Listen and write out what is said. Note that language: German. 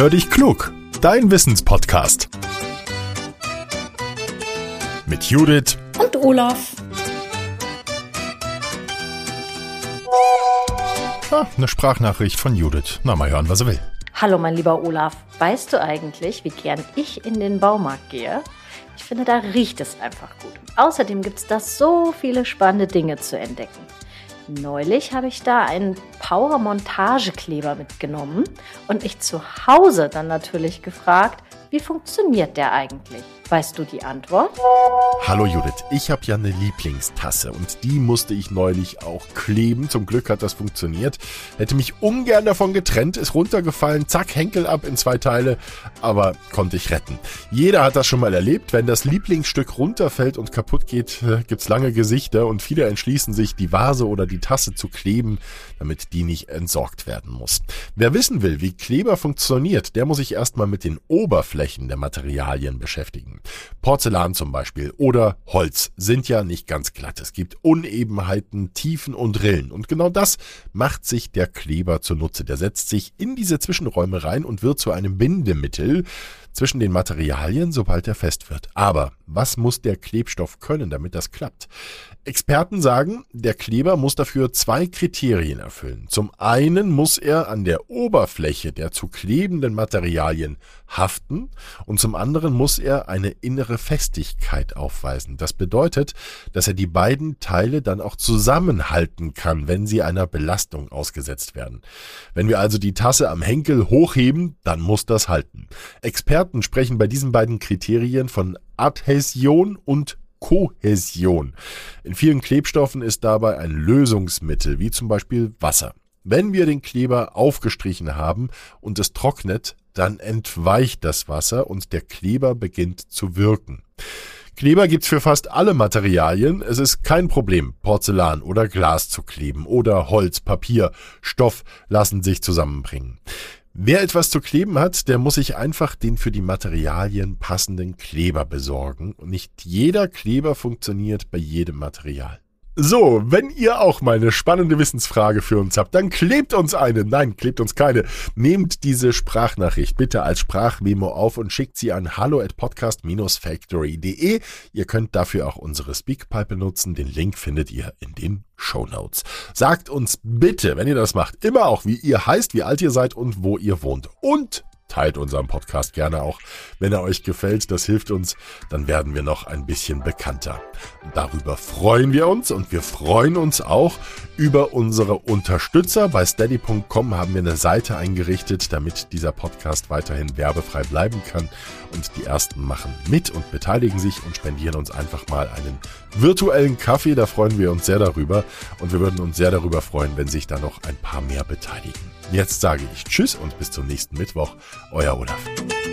Hör dich klug, dein Wissenspodcast. Mit Judith und Olaf. Ah, eine Sprachnachricht von Judith. Na, mal hören, was er will. Hallo, mein lieber Olaf. Weißt du eigentlich, wie gern ich in den Baumarkt gehe? Ich finde, da riecht es einfach gut. Außerdem gibt es da so viele spannende Dinge zu entdecken. Neulich habe ich da einen Power-Montagekleber mitgenommen und mich zu Hause dann natürlich gefragt, wie funktioniert der eigentlich? Weißt du die Antwort? Hallo Judith, ich habe ja eine Lieblingstasse und die musste ich neulich auch kleben. Zum Glück hat das funktioniert. Hätte mich ungern davon getrennt, ist runtergefallen, zack, Henkel ab in zwei Teile, aber konnte ich retten. Jeder hat das schon mal erlebt. Wenn das Lieblingsstück runterfällt und kaputt geht, äh, gibt's lange Gesichter und viele entschließen sich, die Vase oder die Tasse zu kleben, damit die nicht entsorgt werden muss. Wer wissen will, wie Kleber funktioniert, der muss sich erstmal mit den Oberflächen der Materialien beschäftigen. Porzellan zum Beispiel oder Holz sind ja nicht ganz glatt. Es gibt Unebenheiten, Tiefen und Rillen. Und genau das macht sich der Kleber zunutze. Der setzt sich in diese Zwischenräume rein und wird zu einem Bindemittel, zwischen den Materialien, sobald er fest wird. Aber was muss der Klebstoff können, damit das klappt? Experten sagen, der Kleber muss dafür zwei Kriterien erfüllen. Zum einen muss er an der Oberfläche der zu klebenden Materialien haften und zum anderen muss er eine innere Festigkeit aufweisen. Das bedeutet, dass er die beiden Teile dann auch zusammenhalten kann, wenn sie einer Belastung ausgesetzt werden. Wenn wir also die Tasse am Henkel hochheben, dann muss das halten. Experten Experten sprechen bei diesen beiden Kriterien von Adhäsion und Kohäsion. In vielen Klebstoffen ist dabei ein Lösungsmittel, wie zum Beispiel Wasser. Wenn wir den Kleber aufgestrichen haben und es trocknet, dann entweicht das Wasser und der Kleber beginnt zu wirken. Kleber gibt's für fast alle Materialien. Es ist kein Problem, Porzellan oder Glas zu kleben oder Holz, Papier, Stoff lassen sich zusammenbringen. Wer etwas zu kleben hat, der muss sich einfach den für die Materialien passenden Kleber besorgen. Und nicht jeder Kleber funktioniert bei jedem Material. So, wenn ihr auch mal eine spannende Wissensfrage für uns habt, dann klebt uns eine. Nein, klebt uns keine. Nehmt diese Sprachnachricht bitte als Sprachmemo auf und schickt sie an hallo at podcast-factory.de. Ihr könnt dafür auch unsere Speakpipe benutzen. Den Link findet ihr in den Show Notes. Sagt uns bitte, wenn ihr das macht, immer auch, wie ihr heißt, wie alt ihr seid und wo ihr wohnt. Und teilt unseren Podcast gerne auch, wenn er euch gefällt. Das hilft uns, dann werden wir noch ein bisschen bekannter. Darüber freuen wir uns und wir freuen uns auch über unsere Unterstützer. Bei steady.com haben wir eine Seite eingerichtet, damit dieser Podcast weiterhin werbefrei bleiben kann. Und die ersten machen mit und beteiligen sich und spendieren uns einfach mal einen virtuellen Kaffee. Da freuen wir uns sehr darüber. Und wir würden uns sehr darüber freuen, wenn sich da noch ein paar mehr beteiligen. Jetzt sage ich Tschüss und bis zum nächsten Mittwoch. Euer Olaf.